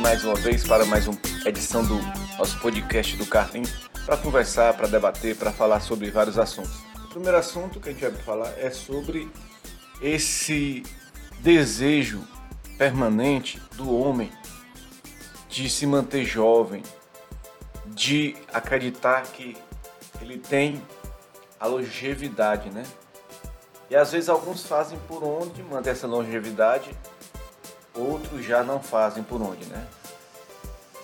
mais uma vez para mais uma edição do nosso podcast do Carlinhos para conversar, para debater, para falar sobre vários assuntos. O primeiro assunto que a gente vai falar é sobre esse desejo permanente do homem de se manter jovem, de acreditar que ele tem a longevidade, né? E às vezes alguns fazem por onde manter essa longevidade, outros já não fazem por onde, né?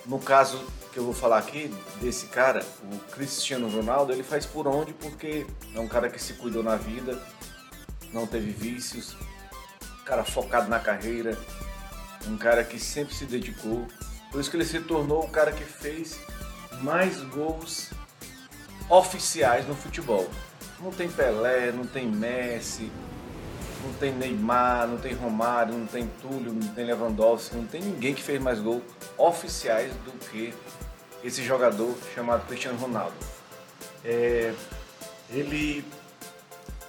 No caso que eu vou falar aqui desse cara, o Cristiano Ronaldo, ele faz por onde porque é um cara que se cuidou na vida, não teve vícios, cara focado na carreira, um cara que sempre se dedicou. Por isso que ele se tornou o cara que fez mais gols oficiais no futebol. Não tem Pelé, não tem Messi, não tem Neymar, não tem Romário, não tem Túlio, não tem Lewandowski, não tem ninguém que fez mais gols oficiais do que esse jogador chamado Cristiano Ronaldo. É, ele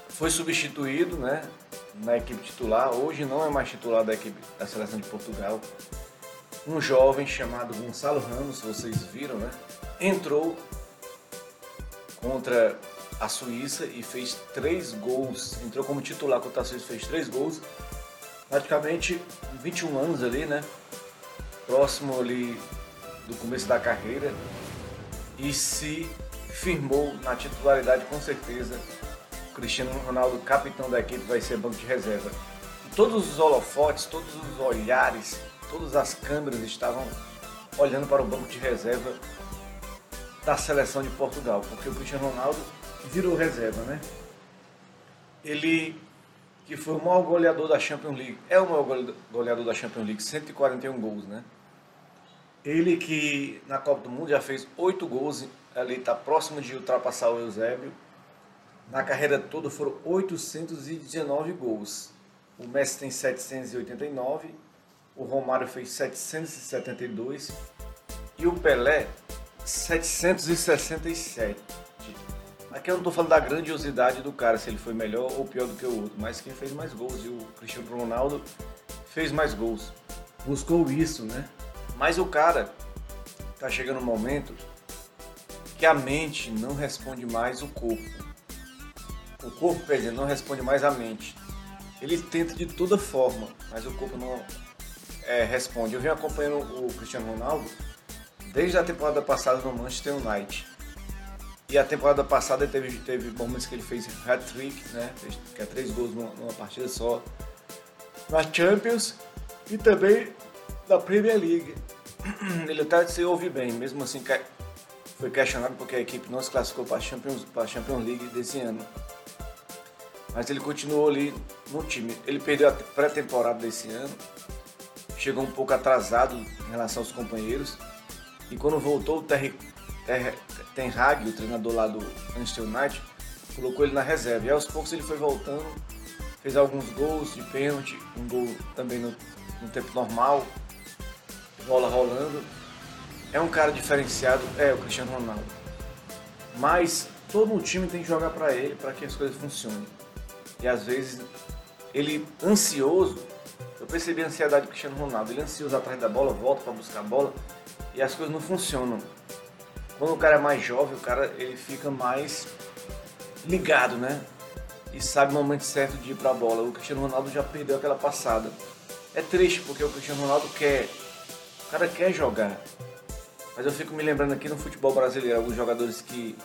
foi substituído né, na equipe titular, hoje não é mais titular da equipe da seleção de Portugal. Um jovem chamado Gonçalo Ramos, vocês viram, né? Entrou contra a Suíça e fez três gols. Entrou como titular contra a Suíça, fez três gols. Praticamente 21 anos ali, né? Próximo ali do começo da carreira. E se firmou na titularidade com certeza. Cristiano Ronaldo, capitão da equipe, vai ser banco de reserva. todos os holofotes, todos os olhares, todas as câmeras estavam olhando para o banco de reserva da seleção de Portugal, porque o Cristiano Ronaldo virou reserva, né? Ele que foi o maior goleador da Champions League, é o maior goleador da Champions League, 141 gols, né? Ele que na Copa do Mundo já fez 8 gols, ali está próximo de ultrapassar o Eusébio. Na carreira toda foram 819 gols. O Messi tem 789, o Romário fez 772 e o Pelé 767. Aqui eu não estou falando da grandiosidade do cara, se ele foi melhor ou pior do que o outro, mas quem fez mais gols. E o Cristiano Ronaldo fez mais gols. Buscou isso, né? Mas o cara tá chegando um momento que a mente não responde mais o corpo. O corpo, quer não responde mais a mente. Ele tenta de toda forma, mas o corpo não é, responde. Eu venho acompanhando o Cristiano Ronaldo desde a temporada passada no Manchester United. E a temporada passada teve, teve momentos que ele fez hat-trick, né? que é três gols numa, numa, partida só. Na Champions e também na Premier League. Ele até se ouve bem, mesmo assim foi questionado porque a equipe não se classificou para a Champions, para Champions League desse ano. Mas ele continuou ali no time. Ele perdeu a pré-temporada desse ano, chegou um pouco atrasado em relação aos companheiros. E quando voltou, o Terry, Terry, Ten Hag, o treinador lá do Manchester United, colocou ele na reserva. E aos poucos ele foi voltando, fez alguns gols de pênalti, um gol também no, no tempo normal, bola rolando. É um cara diferenciado, é o Cristiano Ronaldo. Mas todo o time tem que jogar para ele, para que as coisas funcionem. E às vezes ele ansioso, eu percebi a ansiedade do Cristiano Ronaldo, ele ansioso atrás da bola, volta para buscar a bola e as coisas não funcionam. Quando o cara é mais jovem, o cara ele fica mais ligado, né? E sabe o momento certo de ir para a bola. O Cristiano Ronaldo já perdeu aquela passada. É triste porque o Cristiano Ronaldo quer, o cara quer jogar. Mas eu fico me lembrando aqui no futebol brasileiro, alguns jogadores que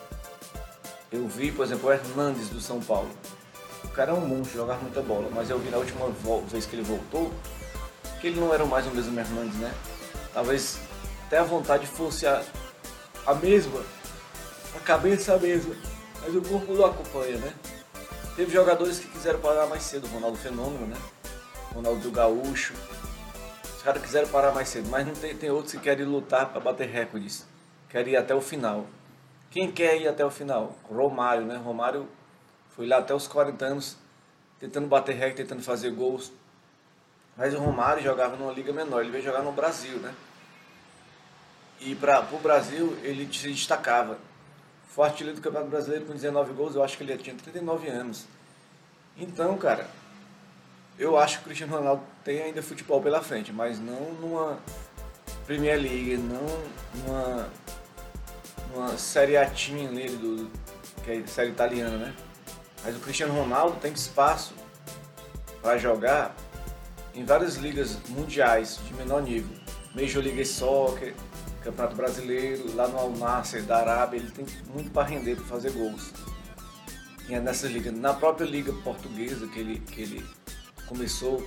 eu vi, por exemplo, o Hernandes do São Paulo. O cara é um monstro, jogava muita bola, mas eu vi na última vez que ele voltou que ele não era mais o mesmo Hernandes, né? Talvez até a vontade fosse a, a mesma, a cabeça a mesma, mas o corpo não acompanha, né? Teve jogadores que quiseram parar mais cedo, Ronaldo Fenômeno, né? Ronaldo do Gaúcho. Os caras quiseram parar mais cedo, mas não tem, tem outros que querem lutar para bater recordes, querem ir até o final. Quem quer ir até o final? Romário, né? Romário foi lá até os 40 anos, tentando bater recorde, tentando fazer gols. Mas o Romário jogava numa liga menor, ele veio jogar no Brasil, né? E para o Brasil ele se destacava. Foi artilheiro do Campeonato Brasileiro com 19 gols, eu acho que ele tinha 39 anos. Então, cara, eu acho que o Cristiano Ronaldo tem ainda futebol pela frente, mas não numa Premier League, não numa, numa série atinha nele, do, que é série italiana, né? Mas o Cristiano Ronaldo tem espaço para jogar em várias ligas mundiais de menor nível. Major League Soccer, Campeonato Brasileiro, lá no Al Nassr da Arábia, ele tem muito para render, para fazer gols. E é nessa liga, na própria liga portuguesa que ele, que ele começou,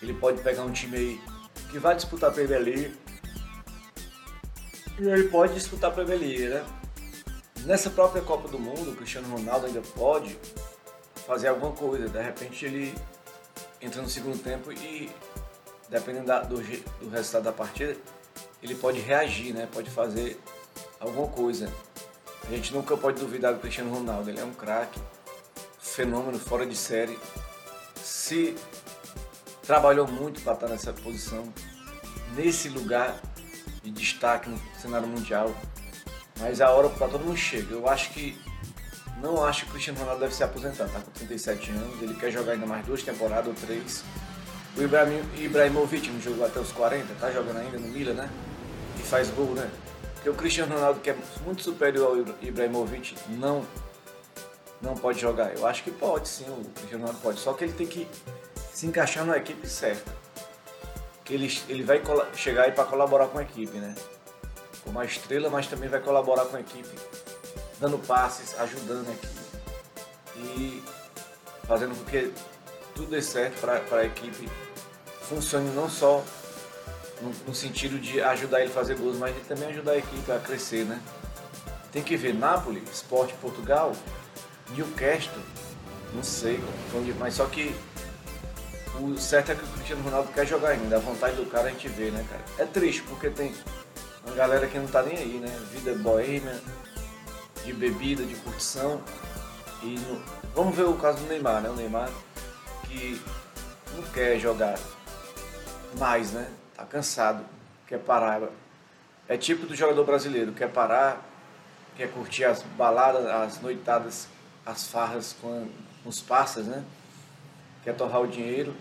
ele pode pegar um time aí que vai disputar a Premier League e ele pode disputar a Premier League, né? Nessa própria Copa do Mundo, o Cristiano Ronaldo ainda pode fazer alguma coisa. De repente ele entra no segundo tempo e, dependendo da, do, do resultado da partida, ele pode reagir, né? Pode fazer alguma coisa. A gente nunca pode duvidar do Cristiano Ronaldo. Ele é um craque, fenômeno fora de série. Se trabalhou muito para estar nessa posição, nesse lugar de destaque no cenário mundial. Mas a hora para todo mundo chega. Eu acho que. Não acho que o Cristiano Ronaldo deve se aposentar. Tá com 37 anos, ele quer jogar ainda mais duas temporadas ou três. O Ibrahim, Ibrahimovic não jogou até os 40, tá jogando ainda no Milan, né? Faz gol, né? Porque o Cristiano Ronaldo, que é muito superior ao Ibrahimovic, não, não pode jogar. Eu acho que pode sim, o Cristiano Ronaldo pode. Só que ele tem que se encaixar na equipe certa. Que ele, ele vai chegar aí para colaborar com a equipe, né? uma estrela, mas também vai colaborar com a equipe, dando passes, ajudando a equipe e fazendo com que tudo dê certo para a equipe funcione não só no, no, sentido de ajudar ele a fazer gols, mas também ajudar a equipe a crescer, né? Tem que ver Napoli, Sport Portugal, Newcastle, não sei, mas só que o certo é que o Cristiano Ronaldo quer jogar ainda, a vontade do cara a gente vê, né, cara? É triste porque tem uma galera que não tá nem aí, né? Vida boêmia, de bebida, de curtição. E no... vamos ver o caso do Neymar, né? O Neymar que não quer jogar mais, né? Tá cansado, quer parar. É tipo do jogador brasileiro, quer parar, quer curtir as baladas, as noitadas, as farras com os passas, né? Quer torrar o dinheiro.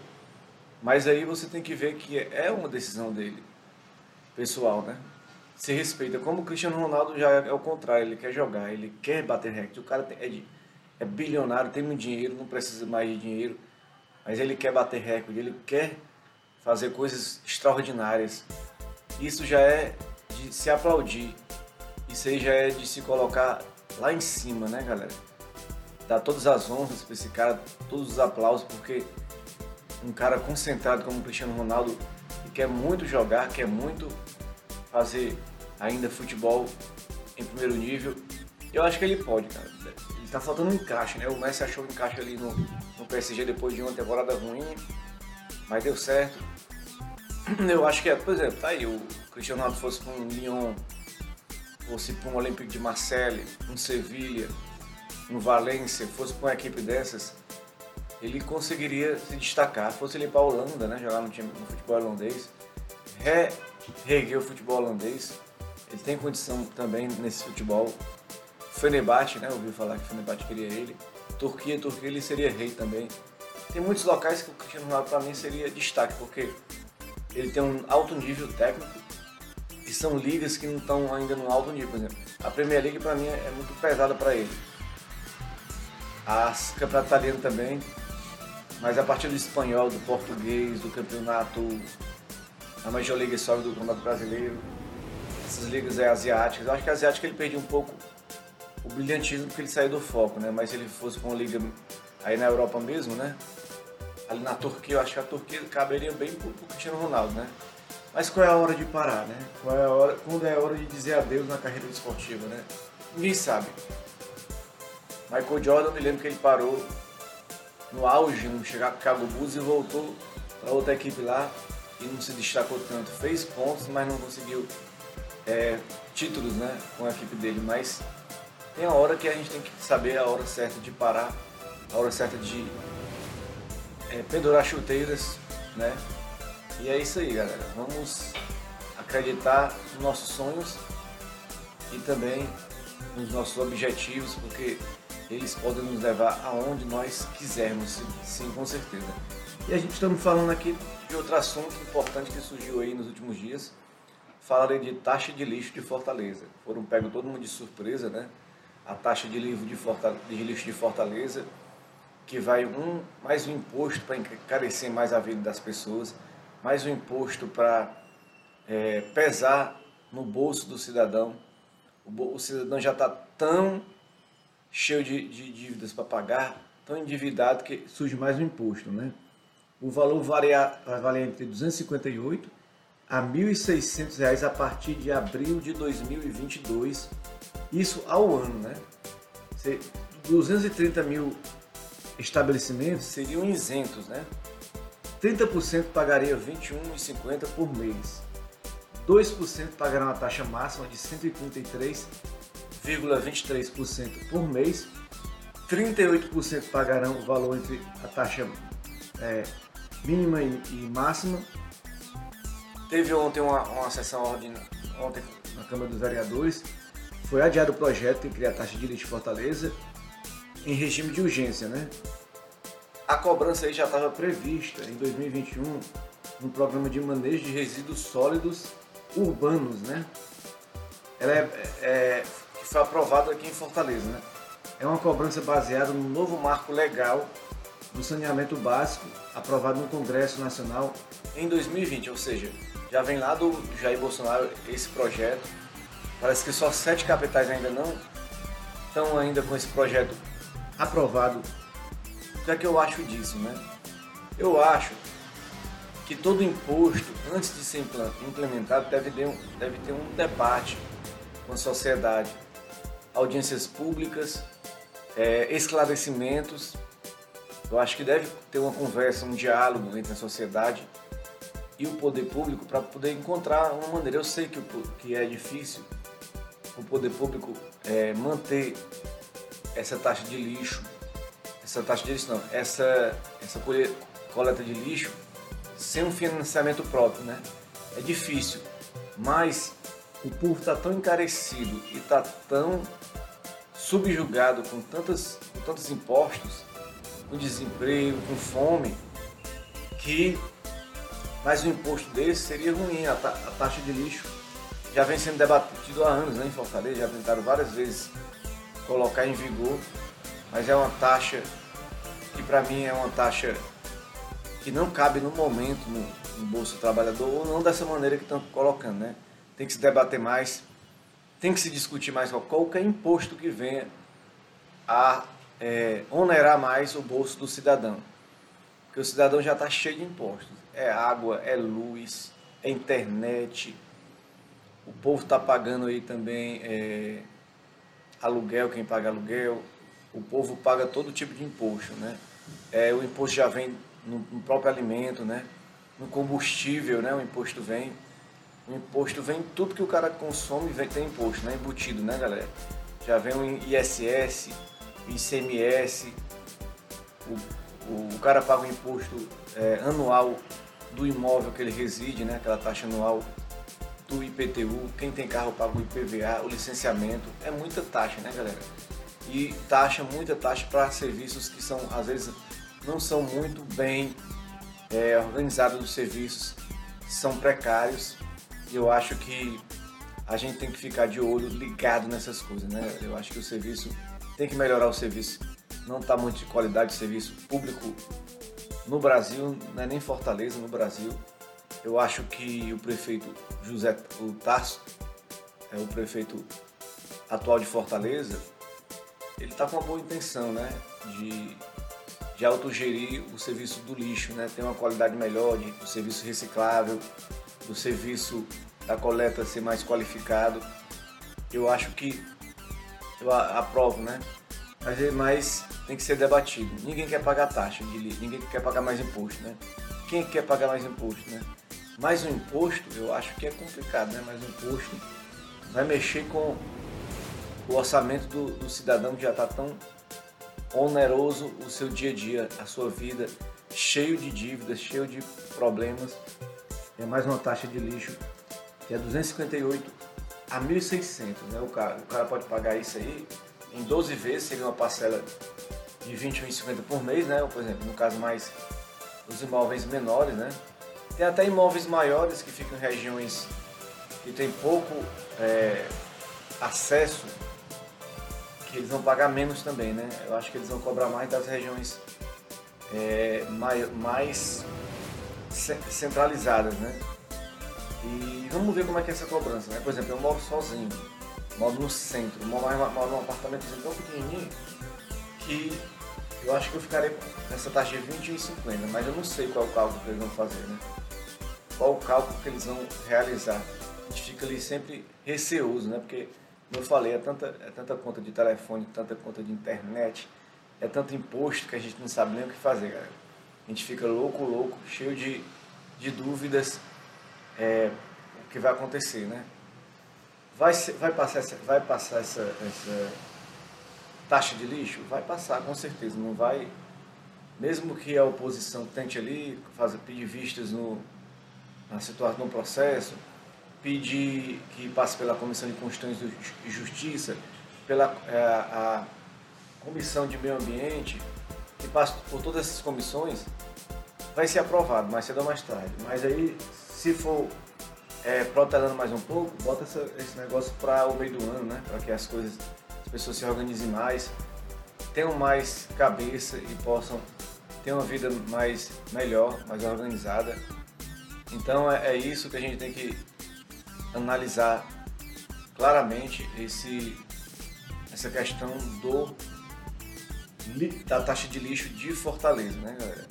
Mas aí você tem que ver que é uma decisão dele, pessoal, né? se respeita. Como o Cristiano Ronaldo já é o contrário, ele quer jogar, ele quer bater recorde. O cara é, de, é bilionário, tem muito dinheiro, não precisa mais de dinheiro, mas ele quer bater recorde, ele quer fazer coisas extraordinárias. Isso já é de se aplaudir. Isso aí já é de se colocar lá em cima, né, galera? Dar todas as honras para esse cara, todos os aplausos, porque um cara concentrado como o Cristiano Ronaldo, que quer muito jogar, quer muito fazer ainda futebol em primeiro nível. Eu acho que ele pode, cara. Ele tá faltando um encaixe, né? O Messi achou um encaixe ali no, no PSG depois de uma temporada ruim, mas deu certo. Eu acho que é, por exemplo, tá aí, o Cristiano Ronaldo fosse para um Lyon, fosse para um Olympique de Marseille, um Sevilha, um Valência, fosse para uma equipe dessas, ele conseguiria se destacar. Fosse ele para a Holanda, né? Jogar no, time, no futebol holandês, re, reerguer o futebol holandês ele tem condição também nesse futebol. Fenerbahçe, né? Ouviu falar que Fenerbahçe queria ele. Turquia, Turquia ele seria rei também. Tem muitos locais que o Cristiano Ronaldo para mim seria destaque, porque ele tem um alto nível técnico e são ligas que não estão ainda no alto nível, por exemplo. A Premier League para mim é muito pesada para ele. As campeonato italiano também, mas a partir do espanhol, do português, do campeonato, a Major League Soccer do campeonato brasileiro, essas ligas é, asiáticas. Eu acho que a asiática ele perde um pouco o brilhantismo porque ele saiu do foco, né? Mas se ele fosse com uma liga aí na Europa mesmo, né? Ali na Turquia, eu acho que a Turquia caberia bem pro, pro Cristiano Ronaldo, né? Mas qual é a hora de parar, né? Qual é a hora, quando é a hora de dizer adeus na carreira esportiva, né? Ninguém sabe. Michael Jordan, me lembro que ele parou no auge, no chegar com o Chicago Bulls e voltou para outra equipe lá e não se destacou tanto. Fez pontos, mas não conseguiu é, títulos né, com a equipe dele, mas tem a hora que a gente tem que saber a hora certa de parar, a hora certa de é, pendurar chuteiras, né? E é isso aí, galera. Vamos acreditar nos nossos sonhos e também nos nossos objetivos, porque eles podem nos levar aonde nós quisermos, sim, com certeza. E a gente estamos falando aqui de outro assunto importante que surgiu aí nos últimos dias. Falarei de taxa de lixo de Fortaleza. Foram pego todo mundo de surpresa, né? A taxa de, livro de, de lixo de Fortaleza, que vai um mais um imposto para encarecer mais a vida das pessoas, mais um imposto para é, pesar no bolso do cidadão. O, o cidadão já está tão cheio de, de dívidas para pagar, tão endividado que surge mais um imposto, né? O valor varia, vai valer entre 258 a 1.600 reais a partir de abril de 2022, isso ao ano, né? 230 mil estabelecimentos seriam isentos, né? 30% pagaria R$ 21,50 por mês. 2% pagarão a taxa máxima de 133 0,23% por mês, 38% pagarão o valor entre a taxa é, mínima e, e, máxima. Teve ontem uma, uma sessão ordinária, ontem na Câmara dos Vereadores, foi adiado o projeto que cria a taxa de lixo Fortaleza em regime de urgência, né? A cobrança aí já estava prevista em 2021 no programa de manejo de resíduos sólidos urbanos, né? Ela é, é foi aprovado aqui em Fortaleza. Né? É uma cobrança baseada no novo marco legal do saneamento básico aprovado no Congresso Nacional em 2020, ou seja, já vem lá do Jair Bolsonaro esse projeto. Parece que só sete capitais ainda não estão ainda com esse projeto aprovado. O que é que eu acho disso, né? Eu acho que todo imposto, antes de ser implementado, deve ter um, deve ter um debate com a sociedade audiências públicas, é, esclarecimentos. Eu acho que deve ter uma conversa, um diálogo entre a sociedade e o poder público para poder encontrar uma maneira. Eu sei que, que é difícil o poder público é, manter essa taxa de lixo, essa taxa de lixo não, essa, essa coleta de lixo sem um financiamento próprio, né? É difícil, mas o povo está tão encarecido e está tão subjugado com, tantas, com tantos impostos, com desemprego, com fome, que mais um imposto desse seria ruim. A, ta, a taxa de lixo já vem sendo debatido há anos né, em Fortaleza, já tentaram várias vezes colocar em vigor, mas é uma taxa que para mim é uma taxa que não cabe no momento no, no bolso do trabalhador, ou não dessa maneira que estão colocando, né? Tem que se debater mais tem que se discutir mais qualquer imposto que venha a é, onerar mais o bolso do cidadão. Porque o cidadão já está cheio de impostos. É água, é luz, é internet. O povo está pagando aí também é, aluguel, quem paga aluguel. O povo paga todo tipo de imposto, né? É, o imposto já vem no, no próprio alimento, né? No combustível, né? O imposto vem. O imposto vem tudo que o cara consome vem tem imposto, né? Embutido, né, galera? Já vem o ISS, ICMS, o, o, o cara paga o imposto é, anual do imóvel que ele reside, né? Aquela taxa anual do IPTU, quem tem carro paga o IPVA, o licenciamento, é muita taxa, né, galera? E taxa, muita taxa para serviços que são, às vezes, não são muito bem é, organizados os serviços, são precários eu acho que a gente tem que ficar de olho ligado nessas coisas, né? Eu acho que o serviço tem que melhorar o serviço. Não está muito de qualidade de serviço público no Brasil, não é nem Fortaleza, no Brasil. Eu acho que o prefeito José Tarso, é o prefeito atual de Fortaleza, ele está com uma boa intenção, né? De, de autogerir o serviço do lixo, né? Ter uma qualidade melhor, de, do serviço reciclável, do serviço da coleta ser mais qualificado. Eu acho que eu aprovo, né? Mas, mas tem que ser debatido. Ninguém quer pagar taxa de lixo, ninguém quer pagar mais imposto, né? Quem quer pagar mais imposto, né? Mais um imposto, eu acho que é complicado, né? Mais um imposto vai mexer com o orçamento do, do cidadão que já está tão oneroso o seu dia a dia, a sua vida, cheio de dívidas, cheio de problemas é mais uma taxa de lixo que é 258 a 1.600, né? O cara, o cara pode pagar isso aí em 12 vezes, seria uma parcela de 21,50 por mês, né? Ou, por exemplo, no caso mais os imóveis menores, né? Tem até imóveis maiores que ficam em regiões que tem pouco é, acesso, que eles vão pagar menos também, né? Eu acho que eles vão cobrar mais das regiões é, mais, mais centralizadas, né? E vamos ver como é que é essa cobrança, né? Por exemplo, eu moro sozinho, moro no centro, moro, moro num apartamento tão pequenininho que eu acho que eu ficarei nessa taxa de 20 e 50, mas eu não sei qual é o cálculo que eles vão fazer, né? Qual o cálculo que eles vão realizar. A gente fica ali sempre receoso, né? Porque, como eu falei, é tanta, é tanta conta de telefone, tanta conta de internet, é tanto imposto que a gente não sabe nem o que fazer, galera. A gente fica louco, louco, cheio de, de dúvidas é, o que vai acontecer, né? Vai, ser, vai passar, essa, vai passar essa, essa taxa de lixo? Vai passar, com certeza. Não vai. Mesmo que a oposição tente ali fazer, pedir vistas no, na situação, no processo, pedir que passe pela Comissão de Constituição e Justiça, pela é, a Comissão de Meio Ambiente, que passe por todas essas comissões, vai ser aprovado mais cedo ou mais tarde. Mas aí, se for é, protelando mais um pouco, bota essa, esse negócio para o meio do ano, né? Para que as coisas as pessoas se organizem mais, tenham mais cabeça e possam ter uma vida mais melhor, mais organizada. Então é, é isso que a gente tem que analisar claramente esse, essa questão do da taxa de lixo de Fortaleza, né, galera?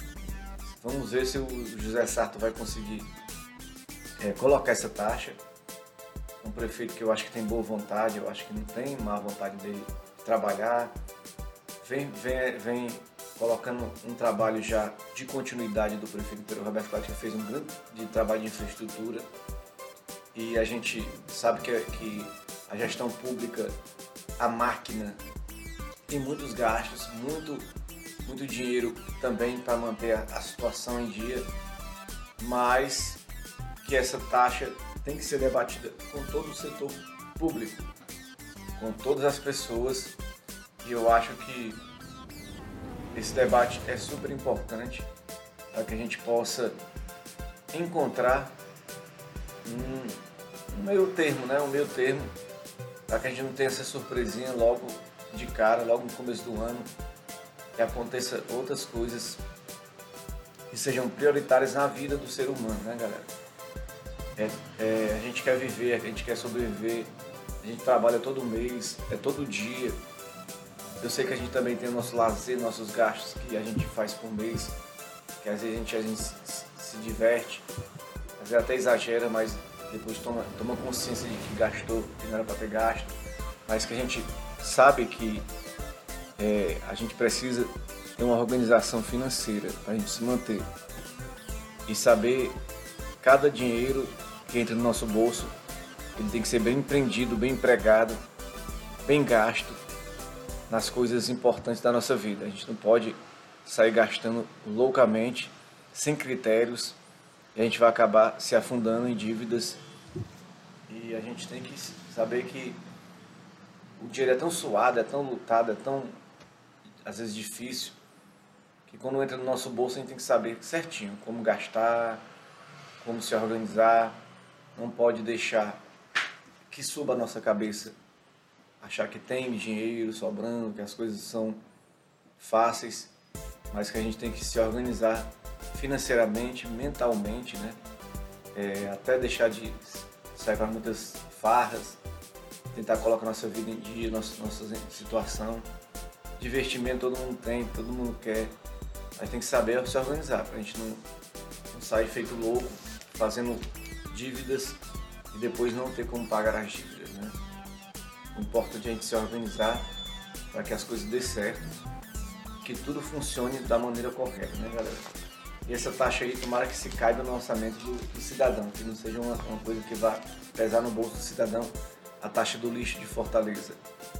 Vamos ver se o José Sarto vai conseguir é, colocar essa taxa um prefeito que eu acho que tem boa vontade, eu acho que não tem má vontade dele trabalhar, vem, vem, vem colocando um trabalho já de continuidade do prefeito Pedro Roberto Cláudio, que fez um grande trabalho de infraestrutura. E a gente sabe que, que a gestão pública, a máquina tem muitos gastos, muito, muito dinheiro também para manter a, a situação em dia, mas que essa taxa tem que ser debatida com todo o setor público, com todas as pessoas, e eu acho que esse debate é super importante para que a gente possa encontrar um, um meio termo, né? um meio termo, para que a gente não tenha essa surpresinha logo de cara, logo no começo do ano, que aconteça outras coisas que sejam prioritárias na vida do ser humano, né, galera? É, é, a gente quer viver, a gente quer sobreviver, a gente trabalha todo mês, é todo dia. Eu sei que a gente também tem o nosso lazer, nossos gastos que a gente faz por mês, que às vezes a gente, a gente se, se diverte, às vezes até exagera, mas depois toma, toma consciência de que gastou, que não era para ter gasto, mas que a gente sabe que é, a gente precisa ter uma organização financeira para a gente se manter e saber cada dinheiro que entra no nosso bolso, ele tem que ser bem empreendido, bem empregado, bem gasto nas coisas importantes da nossa vida. A gente não pode sair gastando loucamente, sem critérios, e a gente vai acabar se afundando em dívidas. E a gente tem que saber que o dinheiro é tão suado, é tão lutado, é tão às vezes difícil, que quando entra no nosso bolso a gente tem que saber certinho como gastar, como se organizar, não pode deixar que suba a nossa cabeça, achar que tem dinheiro sobrando, que as coisas são fáceis, mas que a gente tem que se organizar financeiramente, mentalmente, né? É, até deixar de sair para muitas farras, tentar colocar nossa vida em dia, nossa, nossa situação. Divertimento todo mundo tem, todo mundo quer, mas tem que saber se organizar para a gente não, não sair feito louco, fazendo dívidas e depois não ter como pagar as dívidas. É a gente se organizar para que as coisas dê certo, que tudo funcione da maneira correta, né, galera? E essa taxa aí, tomara que se caiba no orçamento do, do cidadão, que não seja uma, uma, coisa que vá pesar no bolso do cidadão a taxa do lixo de Fortaleza,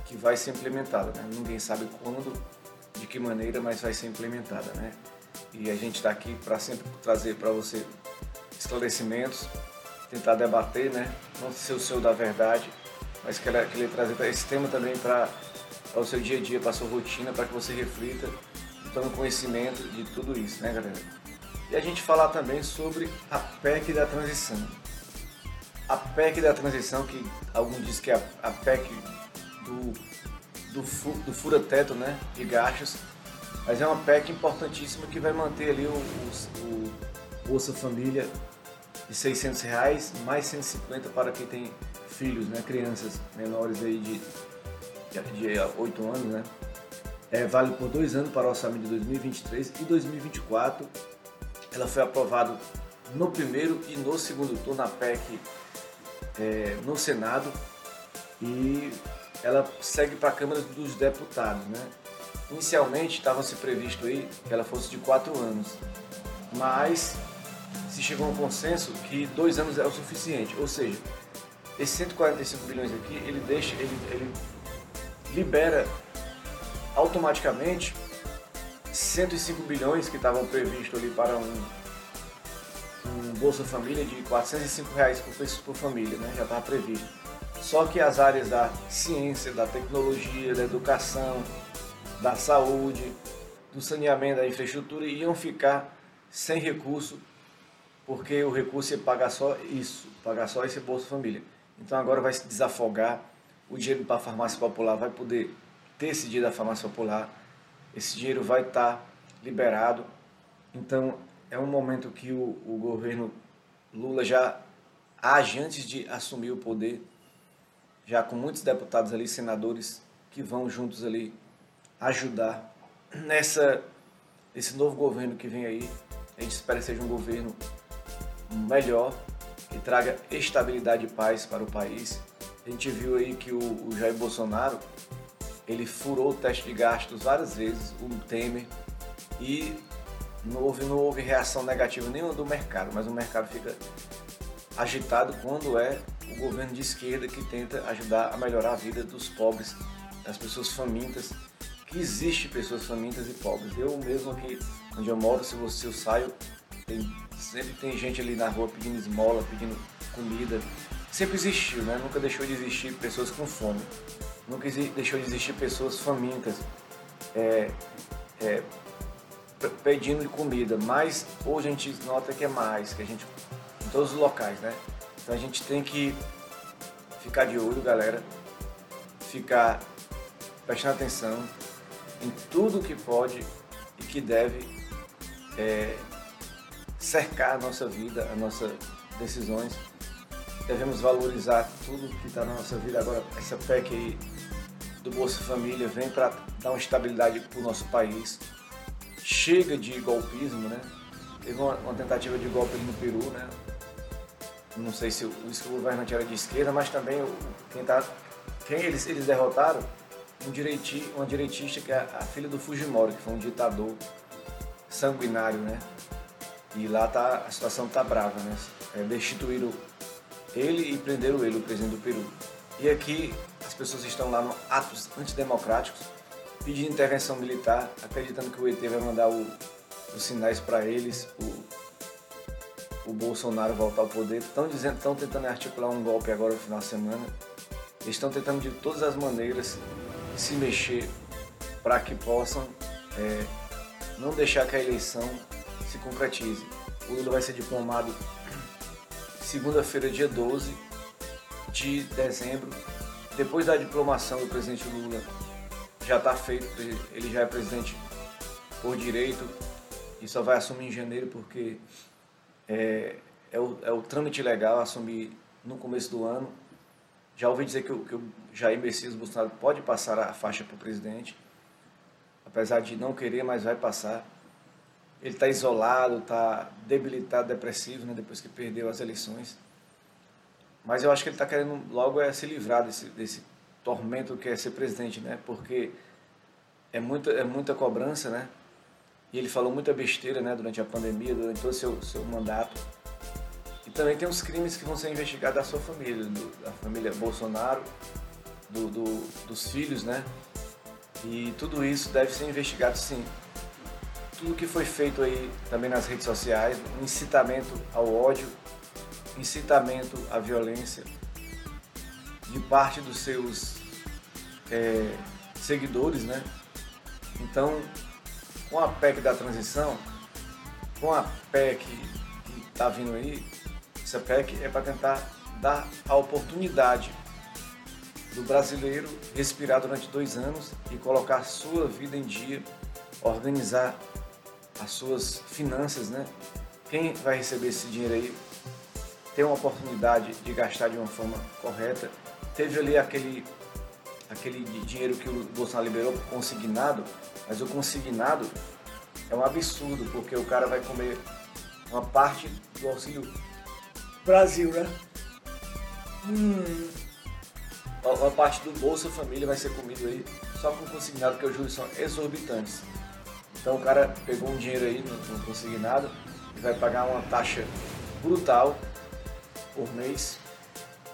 que vai ser implementada, né? Ninguém sabe quando, de que maneira, mas vai ser implementada, né? E a gente está aqui para sempre trazer para você esclarecimentos tentar debater, né? Não ser o seu da verdade, mas querer, querer trazer esse tema também para o seu dia a dia, para a sua rotina, para que você reflita tome conhecimento de tudo isso, né, galera? E a gente falar também sobre a PEC da transição. A PEC da transição, que alguns dizem que é a, PEC do, do, do fura-teto né, de gastos, mas é uma PEC importantíssima que vai manter ali o, o, o Bolsa Família de 600 reais, mais 150 para quem tem filhos, né, crianças menores aí de, de, de 8 anos, né? É, vale por dois anos para o orçamento de 2023 e 2024. Ela foi aprovada no primeiro e no segundo turno na PEC é, no Senado e ela segue para a Câmara dos Deputados, né? Inicialmente estava se previsto aí que ela fosse de quatro anos, mas se chegou a um consenso que dois anos é o suficiente, ou seja, esses 145 bilhões aqui ele deixa, ele, ele libera automaticamente 105 bilhões que estavam previstos ali para um, um Bolsa Família de 405 reais por, por família, né? já estava previsto. Só que as áreas da ciência, da tecnologia, da educação, da saúde, do saneamento, da infraestrutura iam ficar sem recurso, porque o recurso ia pagar só isso, pagar só esse Bolsa Família. Então agora vai se desafogar, o dinheiro para a farmácia popular vai poder ter esse dia da farmácia popular, esse dinheiro vai estar tá liberado. Então é um momento que o, o governo Lula já age antes de assumir o poder, já com muitos deputados ali, senadores que vão juntos ali ajudar nessa esse novo governo que vem aí. A gente espera que seja um governo melhor, que traga estabilidade e paz para o país. A gente viu aí que o, o Jair Bolsonaro ele furou o teste de gastos várias vezes, o Temer, e não houve, não houve reação negativa nenhuma do mercado, mas o mercado fica agitado quando é o governo de esquerda que tenta ajudar a melhorar a vida dos pobres, das pessoas famintas, que existe pessoas famintas e pobres. Eu mesmo aqui onde eu moro, se você eu saio, tem, sempre tem gente ali na rua pedindo esmola, pedindo comida. Sempre existiu, né? Nunca deixou de existir pessoas com fome nunca deixou de existir pessoas famintas é, é, pedindo comida, mas hoje a gente nota que é mais, que a gente em todos os locais, né? Então a gente tem que ficar de olho, galera, ficar prestando atenção em tudo que pode e que deve é, cercar a nossa vida, as nossas decisões. Devemos valorizar tudo que está na nossa vida. Agora, essa PEC aí do Bolsa Família vem para dar uma estabilidade para o nosso país. Chega de golpismo, né? Teve uma, uma, tentativa de golpe no Peru, né? Não sei se o, o governante era de esquerda, mas também quem, tá, quem eles, eles derrotaram, um direiti, uma direitista que é a filha do Fujimori, que foi um ditador sanguinário, né? E lá tá, a situação tá brava, né? É, destituíram ele e prenderam ele, o presidente do Peru. E aqui as pessoas estão lá no atos antidemocráticos, pedindo intervenção militar, acreditando que o ET vai mandar o, os sinais para eles, o, o Bolsonaro voltar ao poder. Estão dizendo, estão tentando articular um golpe agora no final de semana. Eles estão tentando de todas as maneiras se mexer para que possam é, não deixar que a eleição se concretize. O Lula vai ser diplomado segunda-feira, dia 12 de dezembro, depois da diplomação do presidente Lula, já está feito, ele já é presidente por direito e só vai assumir em janeiro porque é, é, o, é o trâmite legal assumir no começo do ano. Já ouvi dizer que o, que o Jair Messias Bolsonaro pode passar a faixa para o presidente, apesar de não querer, mas vai passar. Ele está isolado, está debilitado, depressivo, né, depois que perdeu as eleições. Mas eu acho que ele está querendo logo é se livrar desse, desse tormento que é ser presidente, né? Porque é muita, é muita cobrança, né? E ele falou muita besteira, né? Durante a pandemia, durante todo o seu, seu mandato. E também tem os crimes que vão ser investigados da sua família, do, da família Bolsonaro, do, do, dos filhos, né? E tudo isso deve ser investigado sim. Tudo que foi feito aí também nas redes sociais, incitamento ao ódio, incitamento à violência de parte dos seus é, seguidores, né? Então, com a PEC da transição, com a PEC que está vindo aí, essa PEC é para tentar dar a oportunidade do brasileiro respirar durante dois anos e colocar sua vida em dia, organizar as suas finanças, né? Quem vai receber esse dinheiro aí ter uma oportunidade de gastar de uma forma correta. Teve ali aquele, aquele dinheiro que o Bolsonaro liberou consignado, mas o consignado é um absurdo, porque o cara vai comer uma parte do auxílio Brasil, né? Hum. Uma parte do Bolsa Família vai ser comido aí só com consignado, porque os juros são exorbitantes. Então o cara pegou um dinheiro aí no, no consignado e vai pagar uma taxa brutal por mês.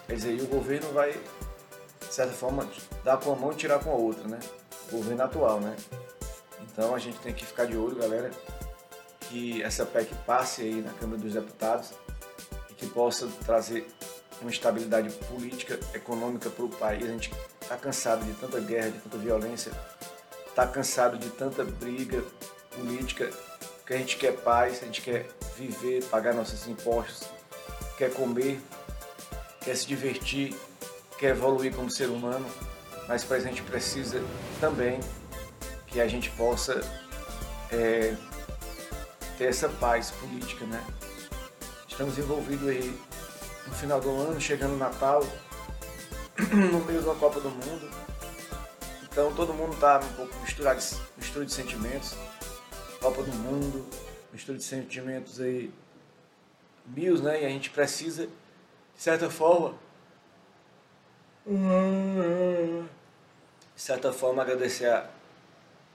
Quer dizer, e o governo vai, de certa forma, dar com a mão e tirar com a outra, né? O governo atual, né? Então a gente tem que ficar de olho, galera, que essa PEC passe aí na Câmara dos Deputados e que possa trazer uma estabilidade política, econômica para o país. A gente está cansado de tanta guerra, de tanta violência, está cansado de tanta briga política, que a gente quer paz, a gente quer viver, pagar nossos impostos, quer comer, quer se divertir, quer evoluir como ser humano, mas para a gente precisa também que a gente possa é, ter essa paz política, né? Estamos envolvidos aí no final do ano, chegando Natal, no meio da Copa do Mundo. Então todo mundo está um pouco misturado, mistura de sentimentos. Copa do Mundo, mistura de sentimentos aí mil, né? E a gente precisa, de certa forma, de certa forma agradecer a,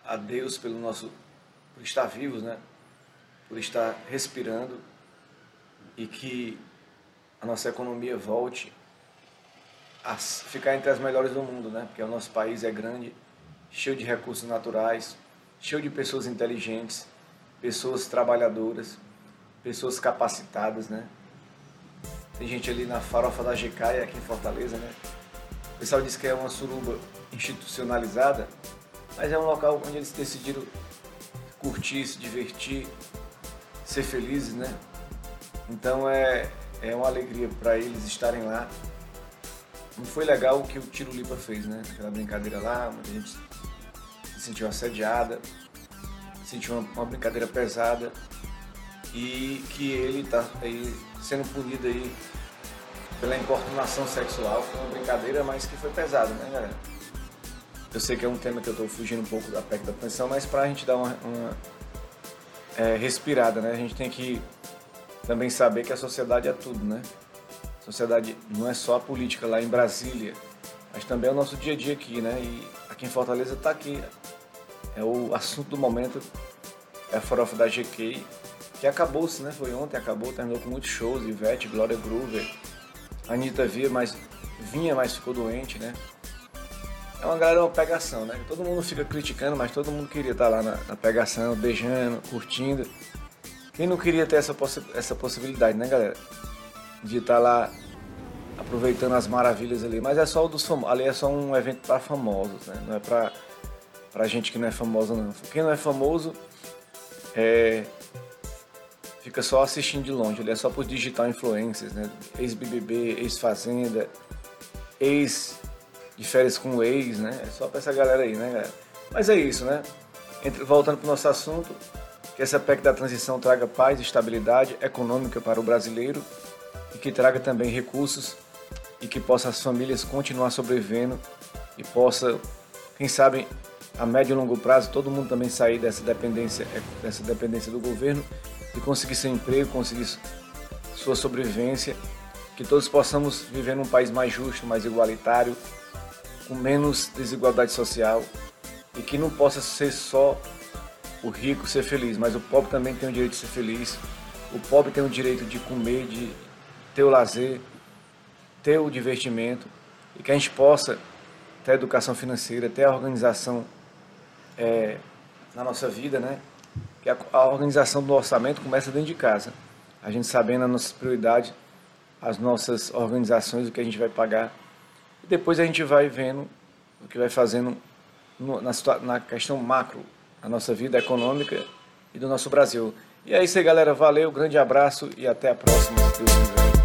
a Deus pelo nosso por estar vivos, né? Por estar respirando e que a nossa economia volte ficar entre as melhores do mundo, né? Porque o nosso país é grande, cheio de recursos naturais, cheio de pessoas inteligentes, pessoas trabalhadoras, pessoas capacitadas, né? Tem gente ali na farofa da GK aqui em Fortaleza, né? O pessoal diz que é uma suruba institucionalizada, mas é um local onde eles decidiram curtir, se divertir, ser felizes, né? Então é, é uma alegria para eles estarem lá. Não foi legal o que o Tiro Lipa fez, né? Aquela brincadeira lá, muita gente se sentiu assediada, sentiu uma, uma brincadeira pesada e que ele está aí sendo punido aí pela importunação sexual. Foi uma brincadeira, mas que foi pesado, né, galera? Eu sei que é um tema que eu estou fugindo um pouco da PEC da pensão, mas para a gente dar uma, uma é, respirada, né? A gente tem que também saber que a sociedade é tudo, né? Sociedade não é só a política lá em Brasília, mas também é o nosso dia a dia aqui, né? E aqui em Fortaleza está aqui. É o assunto do momento, é a farofa da GK, que acabou-se, né? Foi ontem, acabou, terminou com muitos shows, Ivete, Glória Groover, Anitta via, mas vinha, mas ficou doente, né? é uma galera uma pegação, né? Todo mundo fica criticando, mas todo mundo queria estar lá na, na pegação, beijando, curtindo. Quem não queria ter essa, possi essa possibilidade, né, galera? De estar lá aproveitando as maravilhas ali. Mas é só o dos famosos. Ali é só um evento para famosos, né? Não é para pra gente que não é famoso, não. Quem não é famoso é, fica só assistindo de longe. Ele é só por digital influencers, né? Ex-BBB, ex-Fazenda, ex de férias com o ex, né? É só pra essa galera aí, né, galera? Mas é isso, né? Entre, voltando pro nosso assunto, que essa PEC da transição traga paz e estabilidade econômica para o brasileiro e que traga também recursos e que possa as famílias continuar sobrevivendo e possa, quem sabe, a médio e longo prazo, todo mundo também sair dessa dependência, dessa dependência do governo e conseguir seu emprego, conseguir sua sobrevivência, que todos possamos viver num país mais justo, mais igualitário, com menos desigualdade social e que não possa ser só o rico ser feliz, mas o pobre também tem o direito de ser feliz. O pobre tem o direito de comer, de ter o lazer, ter o divertimento e que a gente possa ter a educação financeira, ter a organização é, na nossa vida, né? Que a, a organização do orçamento começa dentro de casa. A gente sabendo as nossas prioridades, as nossas organizações, o que a gente vai pagar depois a gente vai vendo o que vai fazendo no, na, na questão macro, a nossa vida econômica e do nosso Brasil. E é isso aí, galera. Valeu, grande abraço e até a próxima, se Deus quiser.